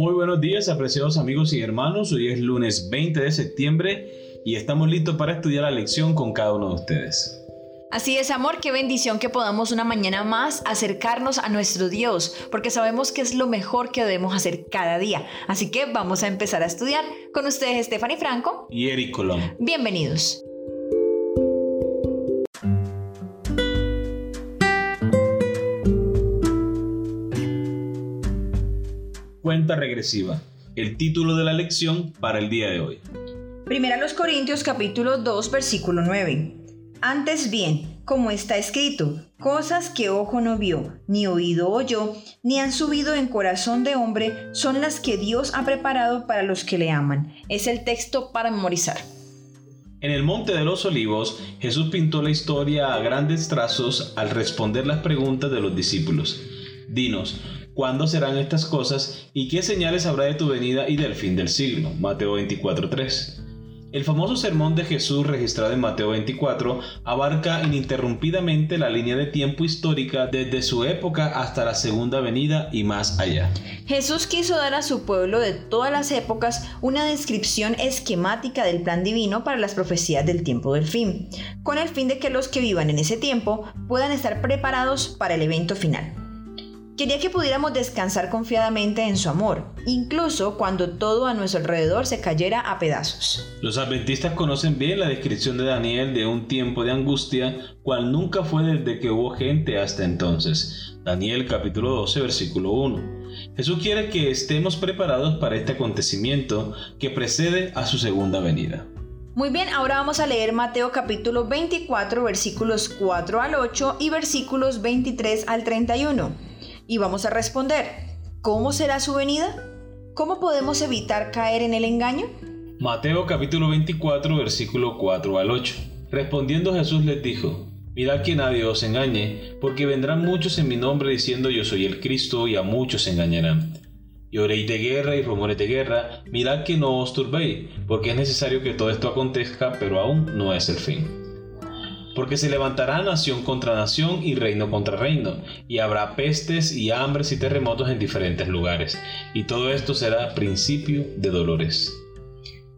Muy buenos días, apreciados amigos y hermanos. Hoy es lunes 20 de septiembre y estamos listos para estudiar la lección con cada uno de ustedes. Así es, amor, qué bendición que podamos una mañana más acercarnos a nuestro Dios, porque sabemos que es lo mejor que debemos hacer cada día. Así que vamos a empezar a estudiar con ustedes, Stephanie Franco y Eric Colón. Bienvenidos. Cuenta regresiva, el título de la lección para el día de hoy. Primera los Corintios capítulo 2 versículo 9. Antes bien, como está escrito, cosas que ojo no vio, ni oído oyó, ni han subido en corazón de hombre, son las que Dios ha preparado para los que le aman. Es el texto para memorizar. En el Monte de los Olivos, Jesús pintó la historia a grandes trazos al responder las preguntas de los discípulos. Dinos, ¿cuándo serán estas cosas y qué señales habrá de tu venida y del fin del siglo? Mateo 24:3. El famoso sermón de Jesús registrado en Mateo 24 abarca ininterrumpidamente la línea de tiempo histórica desde su época hasta la segunda venida y más allá. Jesús quiso dar a su pueblo de todas las épocas una descripción esquemática del plan divino para las profecías del tiempo del fin, con el fin de que los que vivan en ese tiempo puedan estar preparados para el evento final. Quería que pudiéramos descansar confiadamente en su amor, incluso cuando todo a nuestro alrededor se cayera a pedazos. Los adventistas conocen bien la descripción de Daniel de un tiempo de angustia, cual nunca fue desde que hubo gente hasta entonces. Daniel capítulo 12 versículo 1. Jesús quiere que estemos preparados para este acontecimiento que precede a su segunda venida. Muy bien, ahora vamos a leer Mateo capítulo 24 versículos 4 al 8 y versículos 23 al 31 y vamos a responder, ¿cómo será su venida? ¿Cómo podemos evitar caer en el engaño? Mateo capítulo 24 versículo 4 al 8. Respondiendo Jesús les dijo, Mirad que nadie os engañe, porque vendrán muchos en mi nombre diciendo yo soy el Cristo y a muchos engañarán. Y oréis de guerra y rumores de guerra, mirad que no os turbéis, porque es necesario que todo esto acontezca, pero aún no es el fin porque se levantará nación contra nación y reino contra reino, y habrá pestes y hambres y terremotos en diferentes lugares, y todo esto será principio de dolores.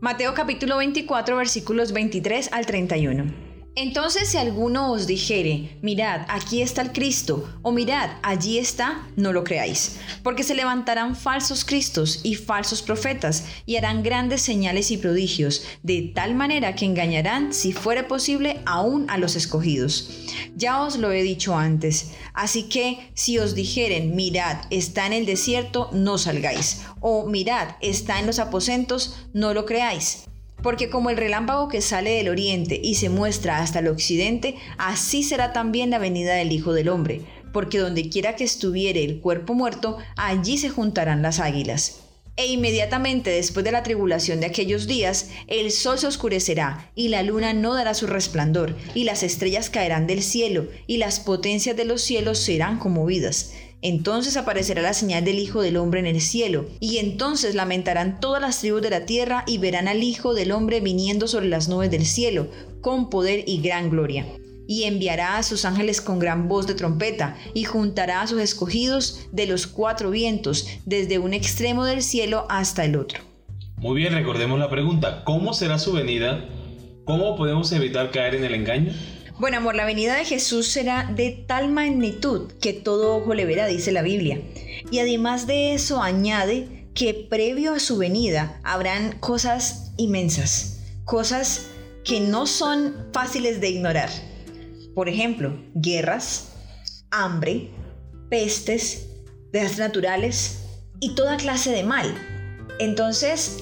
Mateo capítulo 24 versículos 23 al 31. Entonces si alguno os dijere, mirad, aquí está el Cristo, o mirad, allí está, no lo creáis, porque se levantarán falsos Cristos y falsos profetas, y harán grandes señales y prodigios, de tal manera que engañarán, si fuere posible, aún a los escogidos. Ya os lo he dicho antes, así que si os dijeren, mirad, está en el desierto, no salgáis, o mirad, está en los aposentos, no lo creáis porque como el relámpago que sale del oriente y se muestra hasta el occidente, así será también la venida del Hijo del Hombre, porque donde quiera que estuviere el cuerpo muerto, allí se juntarán las águilas. E inmediatamente después de la tribulación de aquellos días, el sol se oscurecerá, y la luna no dará su resplandor, y las estrellas caerán del cielo, y las potencias de los cielos serán conmovidas. Entonces aparecerá la señal del Hijo del Hombre en el cielo, y entonces lamentarán todas las tribus de la tierra y verán al Hijo del Hombre viniendo sobre las nubes del cielo, con poder y gran gloria. Y enviará a sus ángeles con gran voz de trompeta, y juntará a sus escogidos de los cuatro vientos, desde un extremo del cielo hasta el otro. Muy bien, recordemos la pregunta, ¿cómo será su venida? ¿Cómo podemos evitar caer en el engaño? Bueno, amor, la venida de Jesús será de tal magnitud que todo ojo le verá, dice la Biblia. Y además de eso añade que previo a su venida habrán cosas inmensas, cosas que no son fáciles de ignorar. Por ejemplo, guerras, hambre, pestes, desastres naturales y toda clase de mal. Entonces,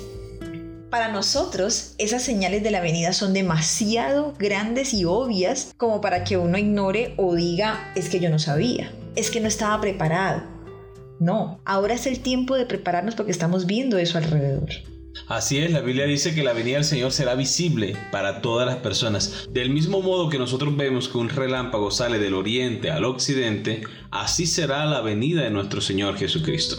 para nosotros, esas señales de la venida son demasiado grandes y obvias como para que uno ignore o diga, es que yo no sabía, es que no estaba preparado. No, ahora es el tiempo de prepararnos porque estamos viendo eso alrededor. Así es, la Biblia dice que la venida del Señor será visible para todas las personas. Del mismo modo que nosotros vemos que un relámpago sale del oriente al occidente, así será la venida de nuestro Señor Jesucristo.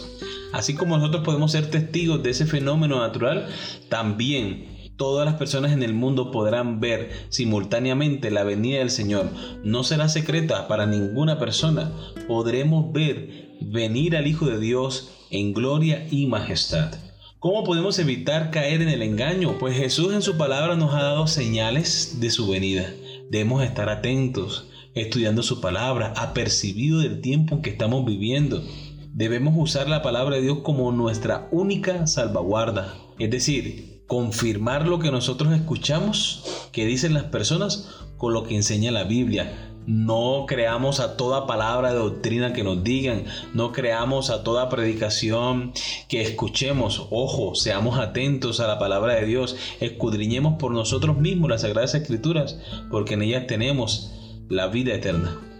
Así como nosotros podemos ser testigos de ese fenómeno natural, también todas las personas en el mundo podrán ver simultáneamente la venida del Señor. No será secreta para ninguna persona. Podremos ver venir al Hijo de Dios en gloria y majestad. ¿Cómo podemos evitar caer en el engaño? Pues Jesús en su palabra nos ha dado señales de su venida. Debemos estar atentos, estudiando su palabra, apercibido del tiempo que estamos viviendo. Debemos usar la palabra de Dios como nuestra única salvaguarda. Es decir, confirmar lo que nosotros escuchamos, que dicen las personas, con lo que enseña la Biblia. No creamos a toda palabra de doctrina que nos digan, no creamos a toda predicación que escuchemos. Ojo, seamos atentos a la palabra de Dios, escudriñemos por nosotros mismos las Sagradas Escrituras, porque en ellas tenemos la vida eterna.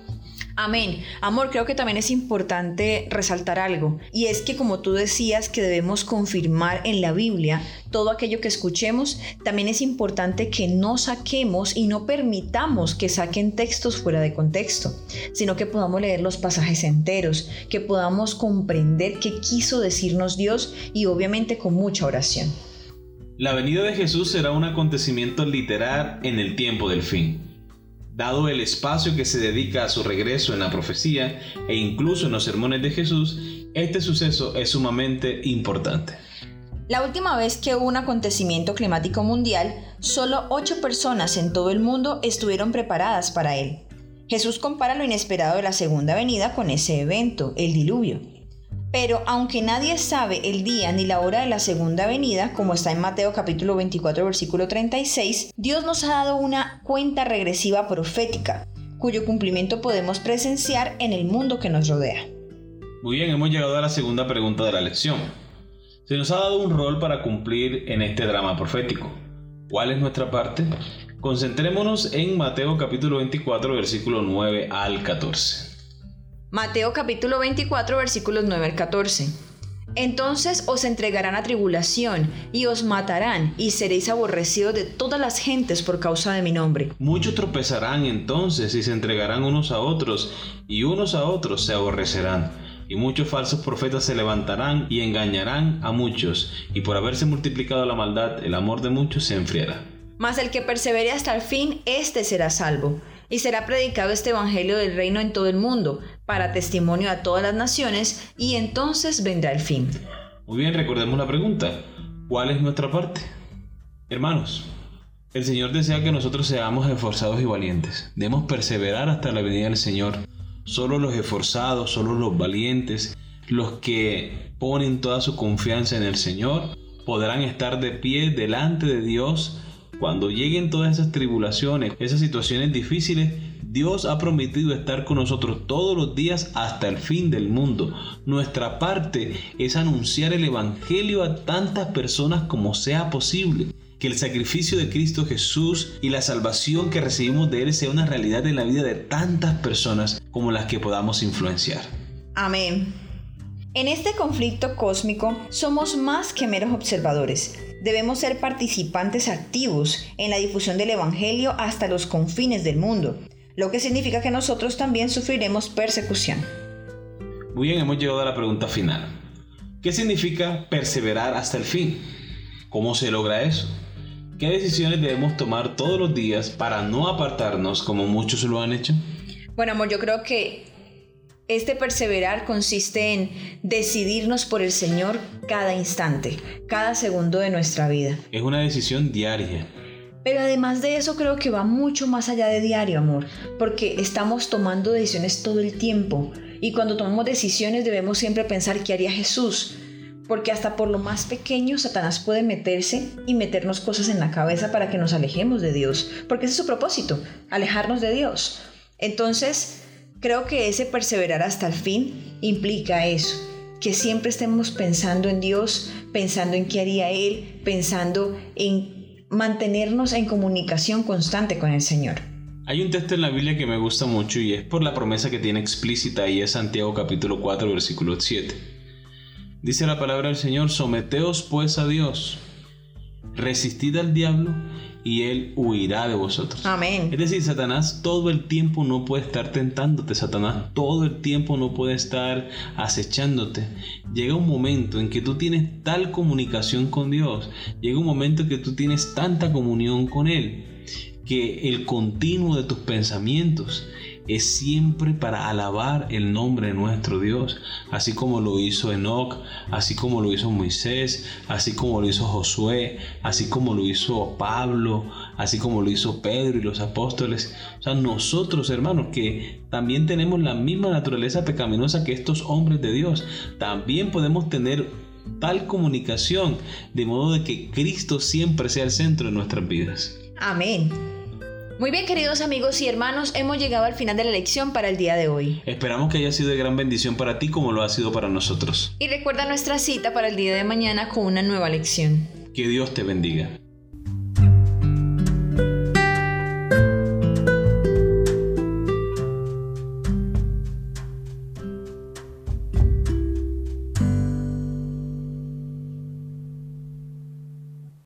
Amén. Amor, creo que también es importante resaltar algo, y es que como tú decías que debemos confirmar en la Biblia todo aquello que escuchemos, también es importante que no saquemos y no permitamos que saquen textos fuera de contexto, sino que podamos leer los pasajes enteros, que podamos comprender qué quiso decirnos Dios y obviamente con mucha oración. La venida de Jesús será un acontecimiento literal en el tiempo del fin. Dado el espacio que se dedica a su regreso en la profecía e incluso en los sermones de Jesús, este suceso es sumamente importante. La última vez que hubo un acontecimiento climático mundial, solo ocho personas en todo el mundo estuvieron preparadas para él. Jesús compara lo inesperado de la segunda venida con ese evento, el diluvio. Pero aunque nadie sabe el día ni la hora de la segunda venida, como está en Mateo capítulo 24 versículo 36, Dios nos ha dado una cuenta regresiva profética, cuyo cumplimiento podemos presenciar en el mundo que nos rodea. Muy bien, hemos llegado a la segunda pregunta de la lección. Se nos ha dado un rol para cumplir en este drama profético. ¿Cuál es nuestra parte? Concentrémonos en Mateo capítulo 24 versículo 9 al 14. Mateo capítulo 24 versículos 9 al 14. Entonces os entregarán a tribulación y os matarán y seréis aborrecidos de todas las gentes por causa de mi nombre. Muchos tropezarán entonces y se entregarán unos a otros y unos a otros se aborrecerán. Y muchos falsos profetas se levantarán y engañarán a muchos, y por haberse multiplicado la maldad, el amor de muchos se enfriará. Mas el que persevere hasta el fin, éste será salvo y será predicado este Evangelio del reino en todo el mundo, para testimonio a todas las naciones, y entonces vendrá el fin. Muy bien, recordemos la pregunta. ¿Cuál es nuestra parte? Hermanos, el Señor desea que nosotros seamos esforzados y valientes. Debemos perseverar hasta la venida del Señor. Solo los esforzados, solo los valientes, los que ponen toda su confianza en el Señor, podrán estar de pie delante de Dios cuando lleguen todas esas tribulaciones, esas situaciones difíciles, Dios ha prometido estar con nosotros todos los días hasta el fin del mundo. Nuestra parte es anunciar el Evangelio a tantas personas como sea posible. Que el sacrificio de Cristo Jesús y la salvación que recibimos de Él sea una realidad en la vida de tantas personas como las que podamos influenciar. Amén. En este conflicto cósmico somos más que meros observadores. Debemos ser participantes activos en la difusión del Evangelio hasta los confines del mundo, lo que significa que nosotros también sufriremos persecución. Muy bien, hemos llegado a la pregunta final. ¿Qué significa perseverar hasta el fin? ¿Cómo se logra eso? ¿Qué decisiones debemos tomar todos los días para no apartarnos como muchos lo han hecho? Bueno, amor, yo creo que este perseverar consiste en decidirnos por el Señor cada instante, cada segundo de nuestra vida. Es una decisión diaria. Pero además de eso creo que va mucho más allá de diario, amor, porque estamos tomando decisiones todo el tiempo. Y cuando tomamos decisiones debemos siempre pensar qué haría Jesús, porque hasta por lo más pequeño Satanás puede meterse y meternos cosas en la cabeza para que nos alejemos de Dios, porque ese es su propósito, alejarnos de Dios. Entonces, Creo que ese perseverar hasta el fin implica eso, que siempre estemos pensando en Dios, pensando en qué haría Él, pensando en mantenernos en comunicación constante con el Señor. Hay un texto en la Biblia que me gusta mucho y es por la promesa que tiene explícita y es Santiago capítulo 4 versículo 7. Dice la palabra del Señor, someteos pues a Dios, resistid al diablo y él huirá de vosotros. Amén. Es decir, Satanás todo el tiempo no puede estar tentándote, Satanás todo el tiempo no puede estar acechándote. Llega un momento en que tú tienes tal comunicación con Dios, llega un momento en que tú tienes tanta comunión con Él, que el continuo de tus pensamientos es siempre para alabar el nombre de nuestro Dios, así como lo hizo Enoch, así como lo hizo Moisés, así como lo hizo Josué, así como lo hizo Pablo, así como lo hizo Pedro y los apóstoles. O sea, nosotros hermanos que también tenemos la misma naturaleza pecaminosa que estos hombres de Dios, también podemos tener tal comunicación de modo de que Cristo siempre sea el centro de nuestras vidas. Amén. Muy bien, queridos amigos y hermanos, hemos llegado al final de la lección para el día de hoy. Esperamos que haya sido de gran bendición para ti como lo ha sido para nosotros. Y recuerda nuestra cita para el día de mañana con una nueva lección. Que Dios te bendiga.